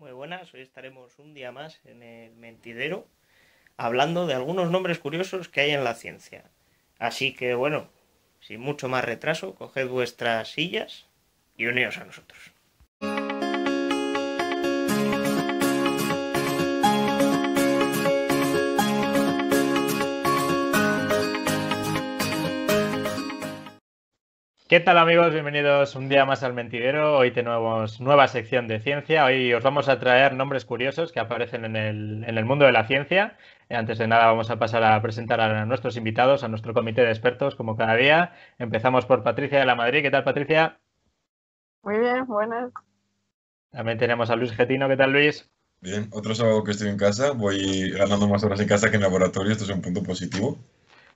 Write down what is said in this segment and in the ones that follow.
Muy buenas, hoy estaremos un día más en el mentidero hablando de algunos nombres curiosos que hay en la ciencia. Así que bueno, sin mucho más retraso, coged vuestras sillas y uníos a nosotros. ¿Qué tal amigos? Bienvenidos un día más al Mentidero. Hoy tenemos nueva sección de ciencia. Hoy os vamos a traer nombres curiosos que aparecen en el, mundo de la ciencia. Eh, antes de nada vamos a pasar a presentar a nuestros invitados, a nuestro comité de expertos, como cada día. Empezamos por Patricia de la Madrid. ¿Qué tal Patricia? Muy bien, buenas. También tenemos a Luis Getino. ¿Qué tal Luis? Bien, otro sábado que estoy en casa. Voy ganando más horas en casa que en laboratorio. Esto es un punto positivo.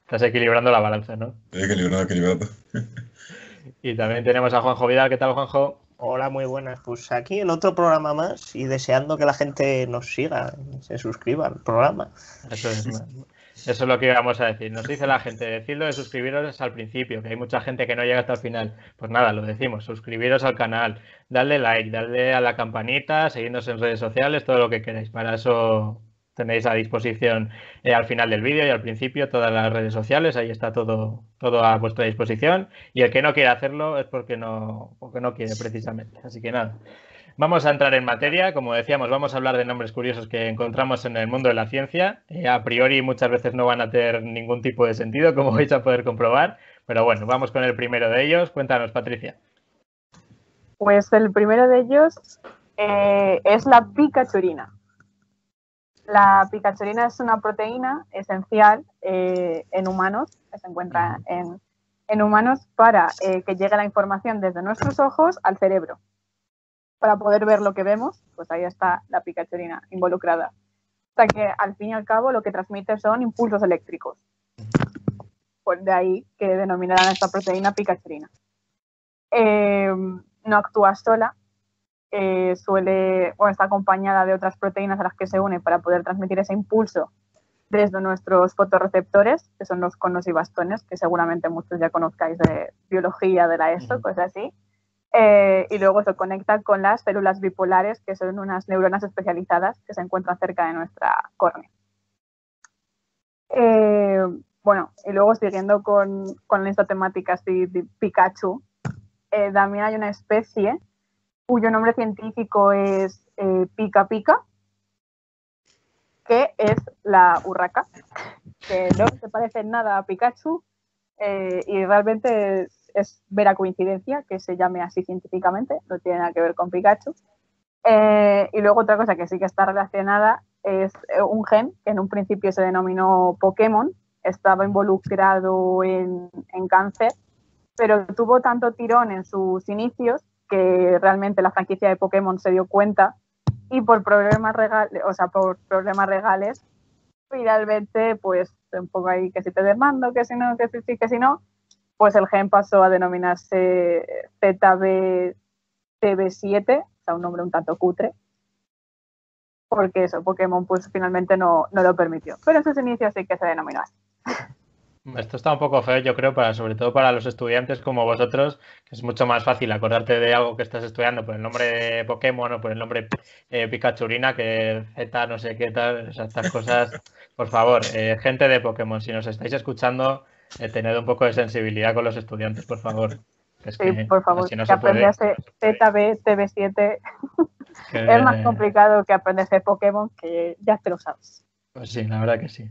Estás equilibrando la balanza, ¿no? Estoy equilibrando, equilibrando. Y también tenemos a Juanjo Vidal. ¿Qué tal, Juanjo? Hola, muy buenas. Pues aquí en otro programa más y deseando que la gente nos siga, se suscriba al programa. Eso es, eso es lo que íbamos a decir. Nos dice la gente, decirlo de suscribiros al principio, que hay mucha gente que no llega hasta el final. Pues nada, lo decimos, suscribiros al canal, darle like, darle a la campanita, seguirnos en redes sociales, todo lo que queráis. Para eso tenéis a disposición eh, al final del vídeo y al principio todas las redes sociales, ahí está todo, todo a vuestra disposición y el que no quiere hacerlo es porque no, porque no quiere precisamente. Así que nada, vamos a entrar en materia, como decíamos, vamos a hablar de nombres curiosos que encontramos en el mundo de la ciencia. Eh, a priori muchas veces no van a tener ningún tipo de sentido, como vais a poder comprobar, pero bueno, vamos con el primero de ellos. Cuéntanos, Patricia. Pues el primero de ellos eh, es la picachurina. La picachurina es una proteína esencial eh, en humanos, que se encuentra en, humanos para eh, que llegue la información desde nuestros ojos al cerebro. Para poder ver lo que vemos, pues ahí está la picachurina involucrada. O sea que al fin y al cabo lo que transmite son impulsos eléctricos. Pues de ahí que denominarán esta proteína picachurina. Eh, no actúa sola, eh, suele o está acompañada de otras proteínas a las que se une para poder transmitir ese impulso desde nuestros fotorreceptores, que son los conos y bastones, que seguramente muchos ya conozcáis de biología de la ESO, cosas así. Eh, y luego se conecta con las células bipolares, que son unas neuronas especializadas que se encuentran cerca de nuestra córnea. Eh, bueno, y luego siguiendo con, con esta temática así de Pikachu, también hay una especie cuyo nombre científico es eh, Pica Pica, que es la urraca, que no se parece en nada a Pikachu eh, y realmente es, vera coincidencia que se llame así científicamente, no tiene nada que ver con Pikachu. Eh, y luego otra cosa que sí que está relacionada es un gen que en un principio se denominó Pokémon, estaba involucrado en, en cáncer, pero tuvo tanto tirón en sus inicios que realmente la franquicia de Pokémon se dio cuenta y por problemas regales, o sea, por problemas regales, finalmente, pues un poco ahí que si te demando, que si no, que si sí, que si no, pues el gen pasó a denominarse ZBTB7, o sea, un nombre un tanto cutre, porque eso, Pokémon pues finalmente no, no lo permitió. Pero en sus inicios sí que se denominó así. Esto está un poco feo, yo creo, para sobre todo para los estudiantes como vosotros, que es mucho más fácil acordarte de algo que estás estudiando por el nombre de Pokémon o por el nombre eh, Pikachurina que Z, no sé qué tal, estas cosas. Por favor, eh, gente de Pokémon, si nos estáis escuchando, eh, tened un poco de sensibilidad con los estudiantes, por favor. sí, por favor, que aprendas ZB, TB7 es más complicado que aprender de Pokémon, que ya te lo sabes. Pues sí, la verdad que sí.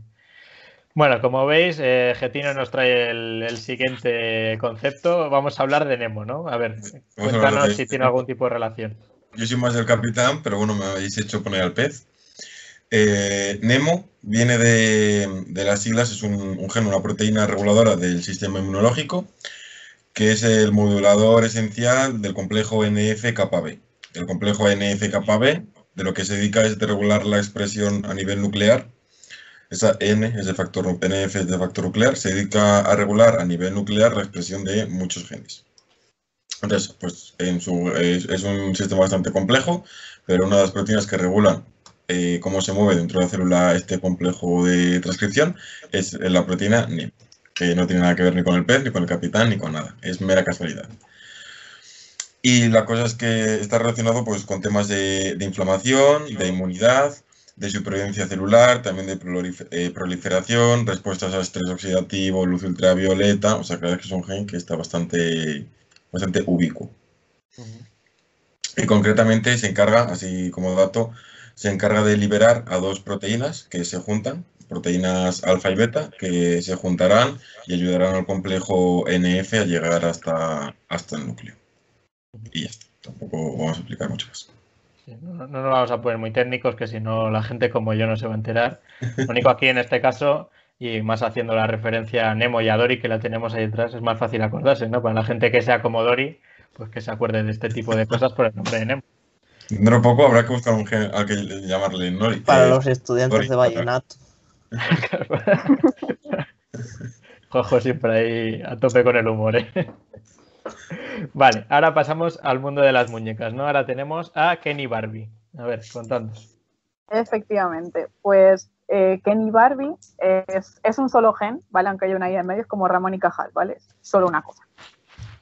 Bueno, como veis, eh, Getino nos trae el, siguiente concepto. Vamos a hablar de Nemo, ¿no? A ver, cuéntanos si tiene algún tipo de relación. Yo soy más el capitán, pero bueno, me habéis hecho poner al pez. Eh, Nemo viene de, las siglas, es un, gen, una proteína reguladora del sistema inmunológico, que es el modulador esencial del complejo NF-κB. El complejo NF-κB de lo que se dedica es de regular la expresión a nivel nuclear esa N es de factor, NF es de factor nuclear, se dedica a regular a nivel nuclear la expresión de muchos genes. Entonces, pues en su, es, un sistema bastante complejo, pero una de las proteínas que regulan eh, cómo se mueve dentro de la célula este complejo de transcripción es la proteína NEM, que no tiene nada que ver ni con el pez, ni con el capitán, ni con nada. Es mera casualidad. Y la cosa es que está relacionado pues, con temas de, de inflamación, de inmunidad, de supervivencia celular, también de eh, proliferación, respuestas al estrés oxidativo, luz ultravioleta. O sea, claro que es un gen que está bastante, bastante ubicuo. Y concretamente se encarga, así como dato, se encarga de liberar a dos proteínas que se juntan, proteínas alfa y beta, que se juntarán y ayudarán al complejo NF a llegar hasta, hasta el núcleo. Y ya está, tampoco vamos a explicar mucho más. No, no nos vamos a poner muy técnicos, que si no la gente como yo no se va a enterar. Lo único aquí en este caso, y más haciendo la referencia a Nemo y a Dory, que la tenemos ahí detrás, es más fácil acordarse, ¿no? Para la gente que sea como Dory, pues que se acuerde de este tipo de cosas por el nombre de Nemo. Dentro de poco habrá que buscar un al que llamarle Nori. Para eh, los estudiantes Dory. de vallenato. Jojo siempre ahí a tope con el humor, ¿eh? Vale, ahora pasamos al mundo de las muñecas, ¿no? Ahora tenemos a Kenny Barbie. A ver, contadnos. Efectivamente, pues eh, Kenny Barbie es, es un solo gen, ¿vale? Aunque hay una I en medio, es como Ramón y Cajal, ¿vale? Es solo una cosa.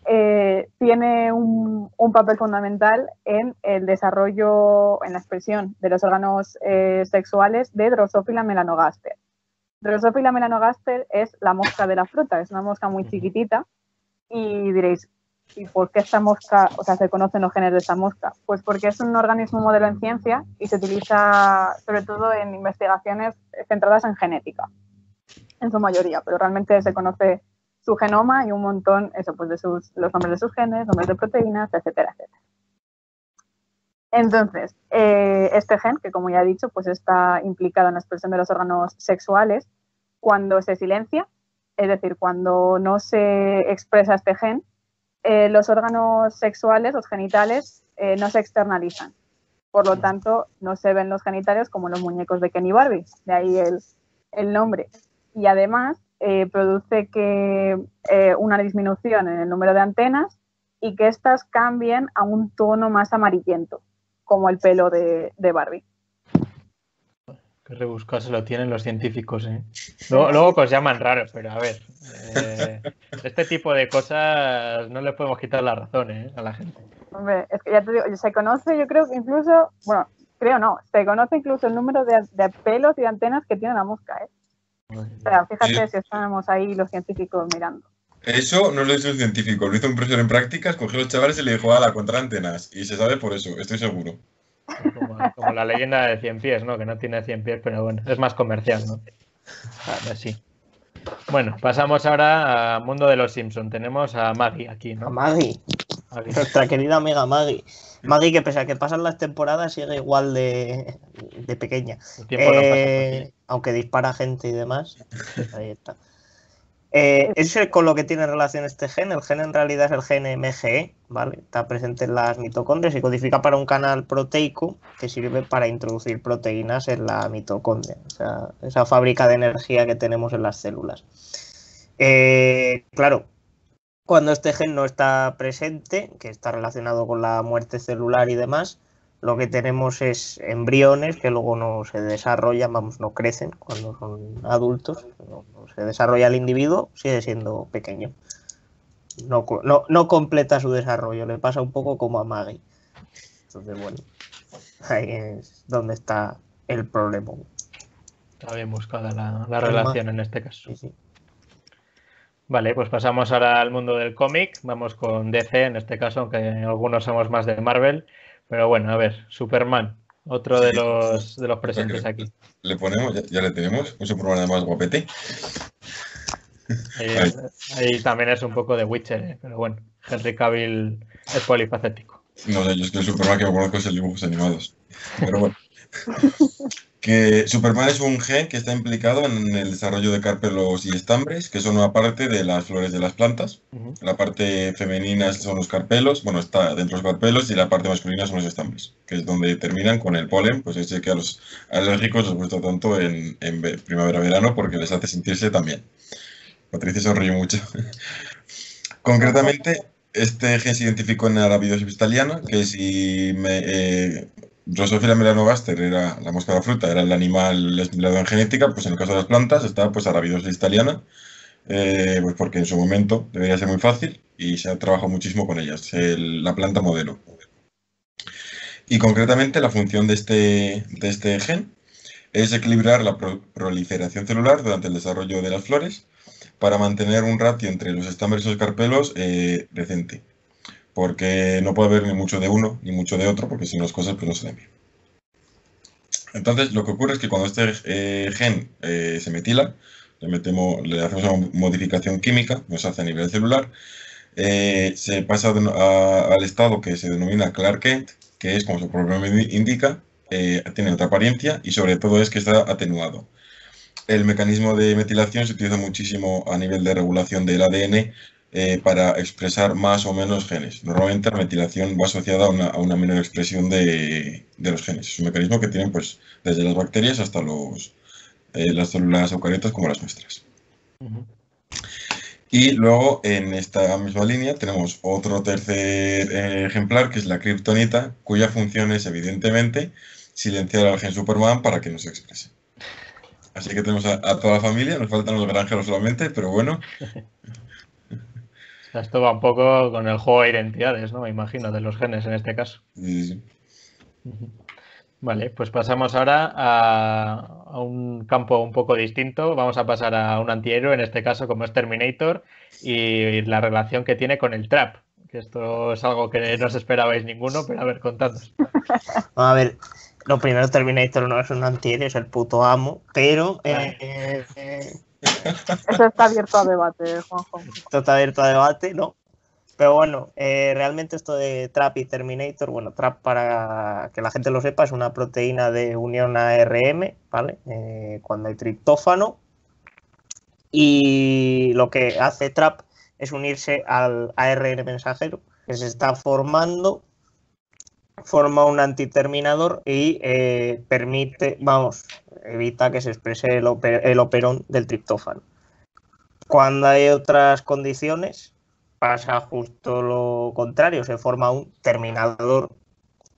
Eh, tiene un, un papel fundamental en el desarrollo, en la expresión de los órganos eh, sexuales de Drosophila melanogaster. Drosophila melanogaster es la mosca de la fruta, es una mosca muy chiquitita y diréis, ¿y por qué esta mosca, o sea, se conocen los genes de esta mosca? Pues porque es un organismo modelo en ciencia y se utiliza sobre todo en investigaciones centradas en genética, en su mayoría, pero realmente se conoce su genoma y un montón, eso, pues de sus, los nombres de sus genes, nombres de proteínas, etcétera, etcétera. Entonces, eh, este gen, que como ya he dicho, pues está implicado en la expresión de los órganos sexuales, cuando se silencia, es decir, cuando no se expresa este gen, eh, los órganos sexuales, los genitales, eh, no se externalizan. Por lo tanto, no se ven los genitales como los muñecos de Kenny Barbie, de ahí el, el nombre. Y además, eh, produce que una disminución en el número de antenas y que éstas cambien a un tono más amarillento, como el pelo de, de Barbie. Qué rebuscado se lo tienen los científicos, ¿eh? Luego, luego que os llaman raros, pero a ver, eh, este tipo de cosas no le podemos quitar la razón ¿eh? a la gente. Hombre, es que ya te digo, se conoce, yo creo que incluso, bueno, creo no, se conoce incluso el número de, de pelos y de antenas que tiene la mosca, ¿eh? O sea, fíjate si estamos ahí los científicos mirando. Eso no lo hizo un científico, lo hizo un profesor en prácticas, cogió a los chavales y le dijo, ala, contra antenas. Y se sabe por eso, estoy seguro. Como, como la leyenda de 100 pies, ¿no? Que no tiene 100 pies, pero bueno, es más comercial, ¿no? Sí. Bueno, pasamos ahora al mundo de los Simpson. Tenemos a Maggie aquí, A ¿no? Maggie, Maggie. nuestra querida amiga Maggie. Maggie, que pese a que pasan las temporadas, sigue igual de, de pequeña. El tiempo no pasa Eh, aunque dispara gente y demás. Ahí está. Eh, es el- con lo que tiene relación este gen. El gen en realidad es el gen MGE, ¿vale? Está presente en las mitocondrias y codifica para un canal proteico que sirve para introducir proteínas en la mitocondria, o sea, esa fábrica de energía que tenemos en las células. Eh, claro, cuando este gen no está presente, que está relacionado con la muerte celular y demás, lo que tenemos es embriones que luego no se desarrollan, vamos, no crecen cuando son adultos, no, no se desarrolla el individuo, sigue siendo pequeño. No, no, no completa su desarrollo, le pasa un poco como a Maggie. Entonces, bueno, ahí es donde está el problema. Está bien buscada la, relación en este caso. Sí, sí. Vale, pues pasamos ahora al mundo del cómic. Vamos con DC en este caso, aunque algunos somos más de Marvel. Pero bueno, a ver, Superman, otro de los, de los presentes aquí. Le ponemos, ya, ya le tenemos, un Superman además guapete. Ahí, también es un poco de Witcher, ¿eh? pero bueno, Henry Cavill es polifacético. No sé, yo es que el Superman que me conozco es el dibujos animados. Pero bueno. que Superman es un gen que está implicado en el desarrollo de carpelos y estambres, que son una parte de las flores de las plantas. La parte femenina son los carpelos, bueno, está dentro de los carpelos, y la parte masculina son los estambres, que es donde terminan con el polen, pues ese que a los alérgicos les gusta tanto en, en ve- primavera-verano porque les hace sentirse también. Patricia sonríe mucho. Concretamente, este gen se identificó en Arabidosis italiana, que si me, eh, Drosophila melanogaster era la mosca de la fruta, era el animal empleado en genética, pues en el caso de las plantas está pues Arabidosis italiana, eh, pues porque en su momento debería ser muy fácil y se ha trabajado muchísimo con ellas, el- la planta modelo. Y concretamente la función de este, de este gen es equilibrar la pro- proliferación celular durante el desarrollo de las flores para mantener un ratio entre los estambres y los carpelos eh, decente. Porque no puede haber ni mucho de uno ni mucho de otro, porque si no las cosas pues no salen bien. Entonces, lo que ocurre es que cuando este eh, gen eh, se metila, le, metemos, le hacemos una modificación química, nos hace a nivel celular, eh, se pasa al estado que se denomina Clark Kent, que es, como su nombre indica, tiene otra apariencia y sobre todo es que está atenuado. El mecanismo de metilación se utiliza muchísimo a nivel de regulación del ADN eh, para expresar más o menos genes. Normalmente la metilación va asociada a una, a una menor expresión de, de los genes. Es un mecanismo que tienen pues, desde las bacterias hasta los, eh, las células eucariotas como las nuestras. Y luego en esta misma línea tenemos otro tercer eh, ejemplar que es la kriptonita, cuya función es evidentemente silenciar al gen Superman para que no se exprese. Así que tenemos a, a toda la familia, nos faltan los granjeros solamente, pero bueno, Esto va un poco con el juego de identidades, ¿no? Me imagino, de los genes en este caso. sí, sí. Ujú. Vale, pues pasamos ahora a, a un campo un poco distinto. Vamos a pasar a un antihéroe, en este caso como es Terminator, y la relación que tiene con el trap. Que esto es algo que no os esperabais ninguno, pero a ver, contadnos. A ver, lo primero, Terminator no es un antihéroe, es el puto amo, pero eh, eh, eh, Eso está abierto a debate, Juanjo. esto está abierto a debate, ¿no? Pero bueno, eh, realmente esto de TRAP y Terminator, bueno, TRAP para que la gente lo sepa es una proteína de unión ARM, ¿vale? Eh, cuando hay triptófano. Y lo que hace TRAP es unirse al ARN mensajero que se está formando, forma un antiterminador y eh, permite, vamos, evita que se exprese el, oper- el operón del triptófano. Cuando hay otras condiciones, pasa justo lo contrario, se forma un terminador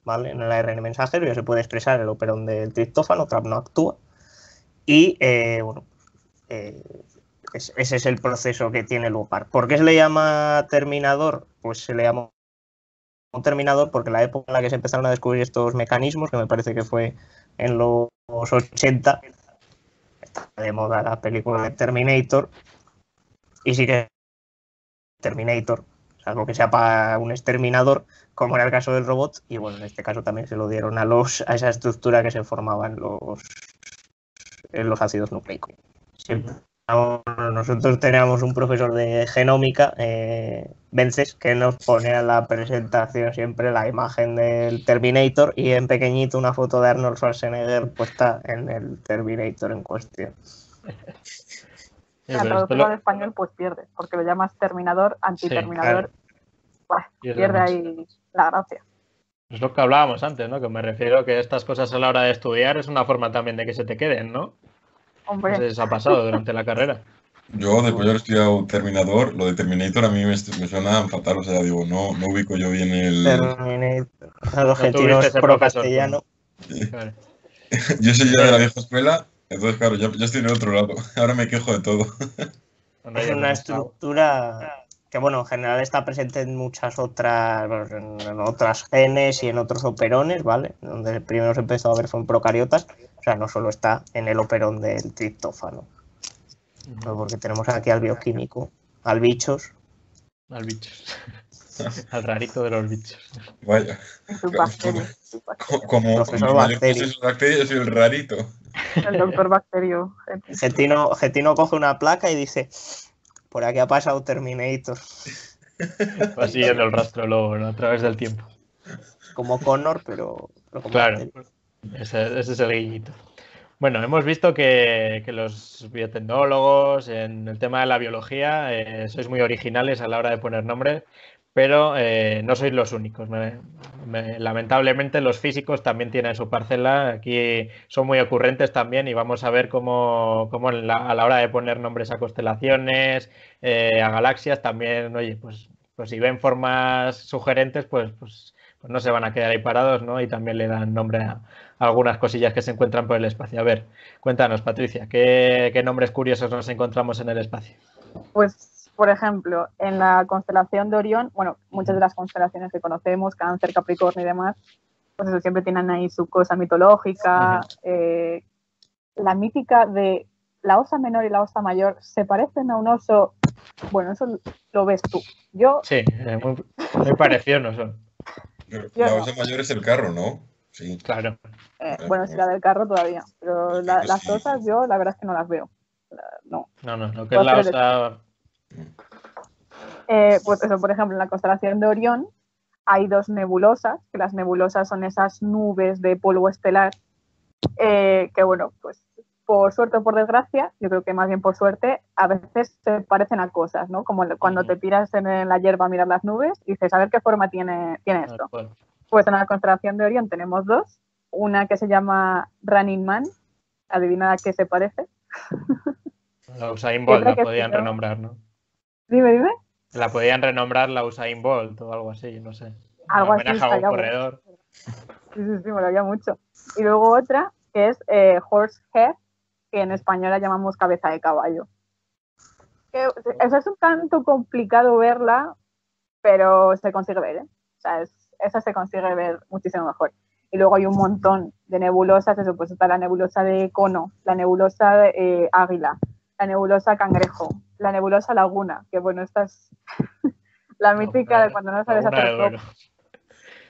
¿vale? en el ARN mensajero, ya se puede expresar el operón del triptófano, TRAP no actúa. Y eh, bueno, eh, es- ese es el proceso que tiene lugar. ¿Por qué se le llama terminador? Pues se le llama un terminador porque la época en la que se empezaron a descubrir estos mecanismos, que me parece que fue en los 80, está de moda la película de Terminator, y sí que Terminator, salvo que sea para un exterminador, como era el caso del robot, y bueno, en este caso también se lo dieron a los a esa estructura que se formaba en los en los ácidos nucleicos. Nosotros teníamos un profesor de genómica, eh, Vences, que nos ponía en la presentación siempre la imagen del Terminator y en pequeñito una foto de Arnold Schwarzenegger puesta en el Terminator en cuestión. La traducción lo- al español pues pierde, porque lo llamas terminador, antiterminador. Buah, Pierde ahí la gracia. Es lo que hablábamos antes, ¿no? Que me refiero que estas cosas a la hora de estudiar es una forma también de que se te queden, ¿no? Hombre, os ha pasado durante la carrera. Yo, después de haber estudiado Terminador, lo de Terminator a mí me, me suena fatal, o sea, digo, no, no ubico yo bien el... Terminator. El objetivo tuviste es ese pro castellano. Claro. Yo soy ya de la vieja escuela, entonces claro, ya, ya estoy en el otro lado, ahora me quejo de todo. Es una estructura que, bueno, en general está presente en muchas otras, en, otras genes y en otros operones, ¿vale? Donde primero se empezó a ver fue en procariotas, o sea, no solo está en el operón del triptófano, ¿no? porque tenemos aquí al bioquímico, al bichos, Al bichos. Al rarito de los bichos. Vaya, como Profesor mayor Bacterio. yo soy el rarito. El doctor Bacterio. gente. Getino, Getino coge una placa y dice, por aquí ha pasado Terminator, Va siguiendo el rastro luego, ¿no? A través del tiempo. como Connor, pero, Claro. Ese, ese es el guiñito. Bueno, hemos visto que, los biotecnólogos en el tema de la biología eh, sois muy originales a la hora de poner nombres, pero eh, no sois los únicos. Me- me- lamentablemente los físicos también tienen su parcela. Aquí son muy ocurrentes también y vamos a ver cómo, cómo a la hora de poner nombres a constelaciones, eh, a galaxias, también, oye, pues, pues si ven formas sugerentes, pues, pues, pues no se van a quedar ahí parados, ¿no? Y también le dan nombre a, algunas cosillas que se encuentran por el espacio. A ver, cuéntanos, Patricia, ¿qué, qué nombres curiosos nos encontramos en el espacio? Pues, por ejemplo, en la constelación de Orión, bueno, muchas de las constelaciones que conocemos, Cáncer, Capricornio y demás, pues eso, siempre tienen ahí su cosa mitológica. eh, la mítica de la osa menor y la osa mayor se parecen a un oso. Bueno, eso lo ves tú. Yo, Sí, eh, muy, muy parecidos no son. La no. osa mayor es el carro, ¿no? Sí. Claro. eh, bueno, sí, la del carro todavía, pero la- las sí. osas yo la verdad es que no las veo. No. No, no, lo que es la Pues, osa. Eh, pues eso, por ejemplo, en la constelación de Orión hay dos nebulosas, que las nebulosas son esas nubes de polvo estelar, eh, que bueno, pues por suerte o por desgracia, yo creo que más bien por suerte, a veces se parecen a cosas, ¿no? Como cuando te tiras en la hierba a mirar las nubes y dices, a ver qué forma tiene, tiene esto. Pues en la constelación de Orión tenemos dos, una que se llama Running Man, adivina a qué se parece. La Usain Bolt la podían renombrar, ¿no? Dime, dime. La podían renombrar la Usain Bolt o algo así, no sé. Algo así, a un corredor. Sí, sí, sí, me lo había mucho. Y luego otra que es eh, horsehead, que en español la llamamos cabeza de caballo. Que, o sea, es un tanto complicado verla, pero se consigue ver, ¿eh? O sea, es- esa se consigue ver muchísimo mejor. Y luego hay un montón de nebulosas, eso, pues está la nebulosa de cono, la nebulosa de eh, águila, la nebulosa cangrejo, la nebulosa laguna, que bueno, esta es la mítica de cuando no sabes hacer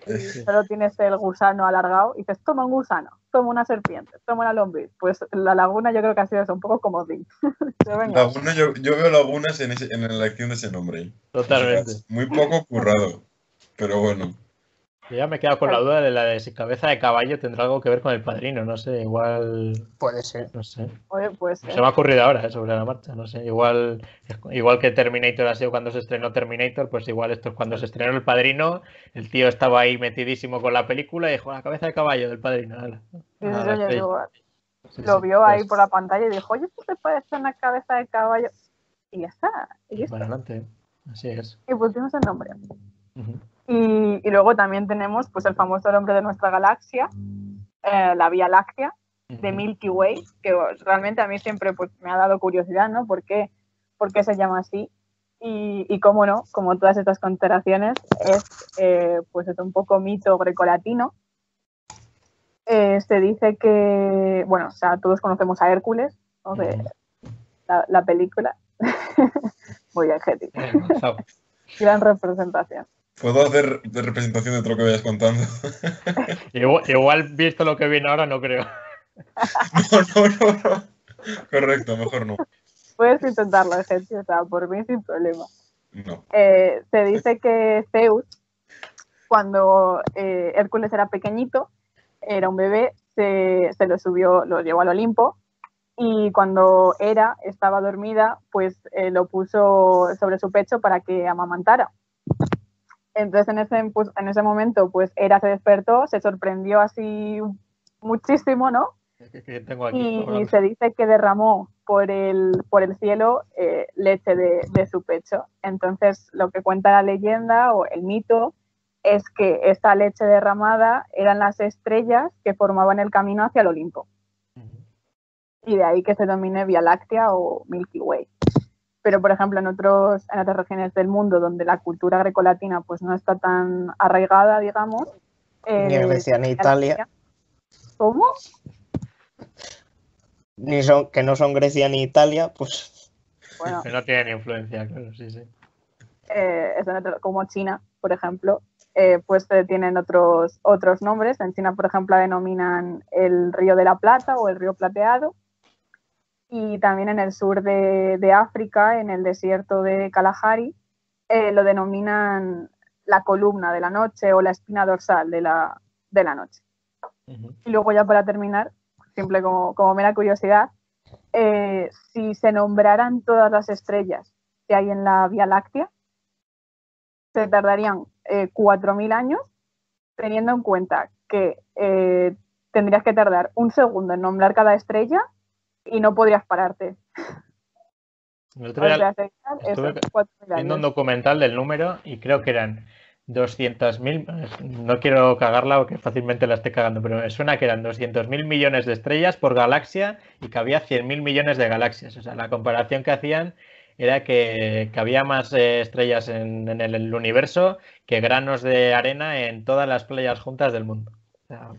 y solo tienes el gusano alargado y dices, toma un gusano, toma una serpiente, toma una lombriz. Pues la laguna yo creo que ha sido eso, un poco como Ding. Laguna, yo, yo veo lagunas en, ese- en la elección de ese nombre. Totalmente. Muy poco currado. Pero bueno. Yo ya me he quedado con la duda de la de si cabeza de caballo tendrá algo que ver con el padrino, no sé, igual, Puede ser. no sé. oye, Se me ha ocurrido ahora, eh, sobre la marcha, no sé. Igual, igual que Terminator ha sido cuando se estrenó Terminator, pues igual esto es cuando se estrenó El Padrino, el tío estaba ahí metidísimo con la película y dijo, la cabeza de caballo del Padrino. ala". sí, sí, Ah, digo, Sí, lo sí, vio ahí pues, por la pantalla y dijo, oye, esto te parece una cabeza de caballo. Y ya está, y, ya está. Para adelante, así es. y pusimos el nombre. Ujú. Y, y luego también tenemos pues el famoso nombre de nuestra galaxia, eh, la Vía Láctea, de. Milky Way, que realmente a mí siempre pues, me ha dado curiosidad, ¿no? ¿Por qué, por qué se llama así? Y, y cómo no, como todas estas constelaciones, es eh, pues es un poco mito grecolatino. Eh, se dice que, bueno, o sea, todos conocemos a Hércules, ¿no? De la, la película. Muy bien. Gran representación. ¿Puedo hacer de representación de todo lo que vayas contando? Igual, igual, visto lo que viene ahora, no creo. No, no, no, no. Correcto, mejor no. Puedes intentarlo, Geti, o sea, por mí sin problema. No. eh, se dice que Zeus, cuando eh, Hércules era pequeñito, era un bebé, se, se lo subió, lo llevó al Olimpo y cuando Hera estaba dormida, pues eh, lo puso sobre su pecho para que amamantara. Entonces en ese, pues, en ese momento, pues Hera se despertó, se sorprendió así muchísimo, ¿no? Tengo aquí. y, se dice que derramó por el, por el cielo eh, leche de, de su pecho. Entonces, lo que cuenta la leyenda o el mito es que esta leche derramada eran las estrellas que formaban el camino hacia el Olimpo. Y de ahí que se domine Vía Láctea o Milky Way. Pero, por ejemplo, en, otros, en otras regiones del mundo donde la cultura grecolatina pues, no está tan arraigada, digamos. Ni en eh, Grecia ni Italia. ¿Cómo? Ni son, que no son Grecia ni Italia, pues Bueno, no tienen influencia, claro, sí, sí. eh, es en otro- como China, por ejemplo, eh, pues eh, tienen otros, otros nombres. En China, por ejemplo, denominan el río de la Plata o el río plateado. Y también en el sur de, de África, en el desierto de Kalahari, eh, lo denominan la columna de la noche o la espina dorsal de la, de la noche. Y luego ya para terminar, simple como, como mera curiosidad, eh, si se nombraran todas las estrellas que hay en la Vía Láctea, se tardarían eh, 4.000 años, teniendo en cuenta que eh, tendrías que tardar un segundo en nombrar cada estrella y no podrías pararte. El otro día sea, serían estuve esos 4.000 viendo un documental del número y creo que eran 200.000, no quiero cagarla porque fácilmente la esté cagando, pero me suena que eran 200.000 millones de estrellas por galaxia y que había 100.000 millones de galaxias. O sea, la comparación que hacían era que, que había más eh, estrellas en, en el, el universo que granos de arena en todas las playas juntas del mundo. O sea,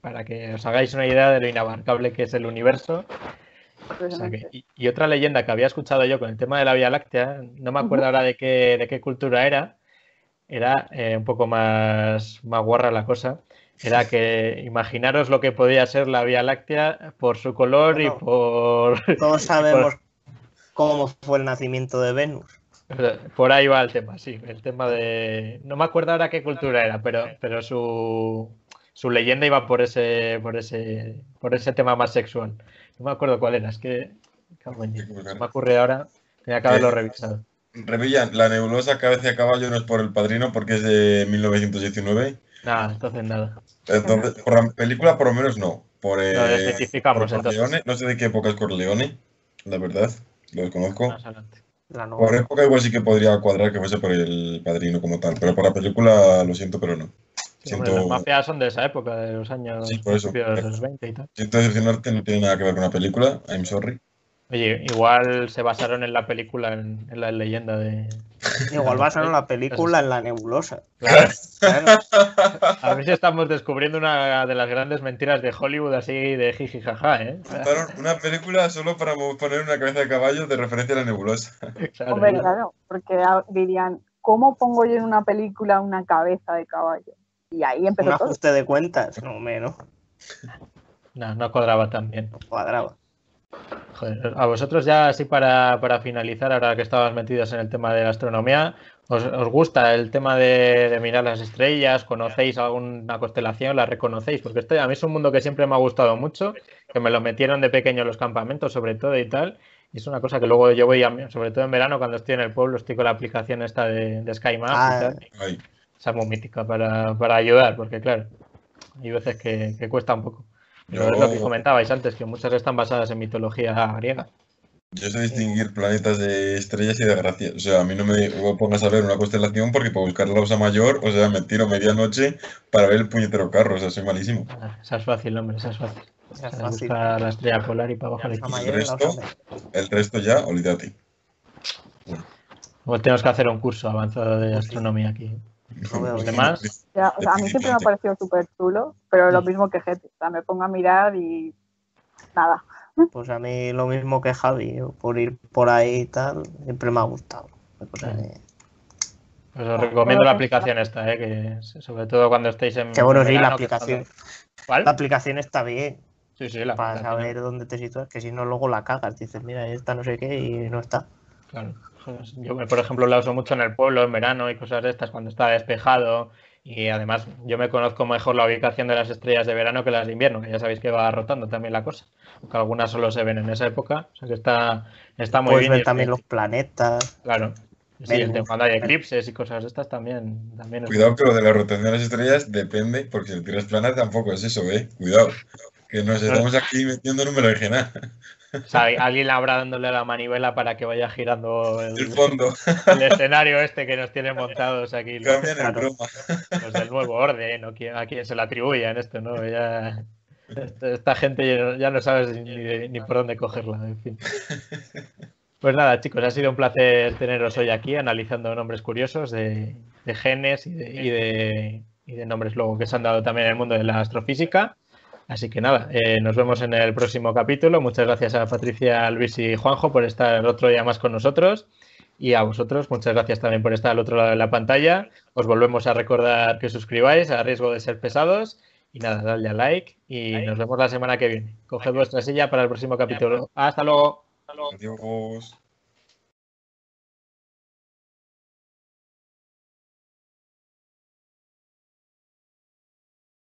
para que os hagáis una idea de lo inabarcable que es el universo. O sea que- y, y otra leyenda que había escuchado yo con el tema de la Vía Láctea, no me acuerdo ahora de qué, de qué cultura era, era eh, un poco más, más guarra la cosa. Era que imaginaros lo que podía ser la Vía Láctea por su color Bueno. y por, Todos sabemos cómo fue el nacimiento de Venus. por ahí va el tema, sí. El tema de. No me acuerdo ahora qué cultura era, pero, pero su, su leyenda iba por ese, por ese, por ese tema más sexual. No me acuerdo cuál era, es que. no me ocurre ahora. Tenía que haberlo Eh, revisado. Revillan, la nebulosa cabeza de caballo no es por el padrino porque es de 1919. Nada, entonces nada. Entonces, por la película por lo menos no. Por, eh, Lo desmitificamos, por entonces. No sé de qué época es Corleone, la verdad, lo desconozco. Más adelante. La no- Por época igual sí que podría cuadrar que fuese por el padrino como tal, pero por la película lo siento, pero no. Sí, hombre, Siento, las mafias son de esa época, de los años Sí, por eso. de los 20 y tal. siento decepcionarte, no tiene nada que ver con la película, I'm sorry. Oye, igual se basaron en la película, en, en la leyenda de. Igual basaron la película en la nebulosa. Claro. Claro. A ver si estamos descubriendo una de las grandes mentiras de Hollywood así de jiji jaja, ¿eh? Montaron una película solo para poner una cabeza de caballo de referencia a la nebulosa. Claro, Hombre, claro. porque dirían, ¿cómo pongo yo en una película una cabeza de caballo? Y ahí Un empezó todo. ajuste de cuentas. No, menos. No, no cuadraba tan bien. Cuadraba. Joder, a vosotros ya así para, para finalizar, ahora que estabas metidos en el tema de la astronomía, ¿os, os gusta el tema de, de mirar las estrellas? ¿Conocéis alguna constelación? ¿La reconocéis? Porque esto a mí es un mundo que siempre me ha gustado mucho, que me lo metieron de pequeño en los campamentos sobre todo y tal. Y es una cosa que luego yo voy, a, sobre todo en verano, cuando estoy en el pueblo, estoy con la aplicación esta de, de Sky Maps Ah, y tal. Ay, Esa es muy mítica para, para ayudar, porque claro, hay veces que, que cuesta un poco. Pero es lo que Yo- comentabais antes, que muchas están basadas en mitología griega. yo sé distinguir planetas de estrellas y de gracias. O sea, a mí no me pongas a ver una constelación porque para buscar la osa mayor, o sea, me tiro medianoche para ver el puñetero carro, o sea, soy malísimo. Ah, Esa es fácil, hombre, esa es fácil. Ya es Esa fácil. la estrella polar y para abajo la osa resto? El resto ya, olvídate. Luego tenemos que hacer un curso avanzado de astronomía aquí. No veo Los bien. demás, Ya, o sea, a mí siempre me ha parecido súper chulo, pero lo mismo que gente. O sea, me pongo a mirar y nada. Pues a mí lo mismo que Javi, yo por ir por ahí y tal, siempre me ha gustado. Pues os recomiendo la aplicación esta, ¿eh? que sobre todo cuando estéis en. Que bueno, en sí, la verano, aplicación. cuando- ¿Cuál? La aplicación está bien Sí, sí, la para aplicación. saber dónde te sitúas, que si no luego la cagas. Dices, mira, esta no sé qué y no está. Claro. Yo, por ejemplo, la uso mucho en el pueblo, en verano y cosas de estas, cuando está despejado. Y además, yo me conozco mejor la ubicación de las estrellas de verano que las de invierno, que ya sabéis que va rotando también la cosa. Aunque algunas solo se ven en esa época. O sea que está, está muy Puedes bien. ver también los planetas. Claro. Sí, Venus. cuando hay eclipses y cosas de estas también. también es- Cuidado que lo de la rotación de las estrellas depende, porque si el tiras plana tampoco es eso, ¿eh? Cuidado. Que nos estamos aquí metiendo número de. O sea, alguien habrá dándole la manivela para que vaya girando el, El fondo. el escenario este que nos tienen montados aquí. los- Cambian el Claro. los del nuevo orden, o a quién se le atribuye en esto, ¿no? Ya, esta, gente ya, ya no sabes ni, ni por dónde cogerla, en fin. Pues nada, chicos, ha sido un placer teneros hoy aquí analizando nombres curiosos de, de genes y de, y, de, y de nombres luego que se han dado también en el mundo de la astrofísica. Así que nada, eh, nos vemos en el próximo capítulo. Muchas gracias a Patricia, Luis y Juanjo por estar otro día más con nosotros. Y a vosotros, muchas gracias también por estar al otro lado de la pantalla. Os volvemos a recordar que suscribáis a riesgo de ser pesados. Y nada, dadle a like y nos vemos la semana que viene. Coged vuestra silla para el próximo capítulo. Hasta luego. Adiós.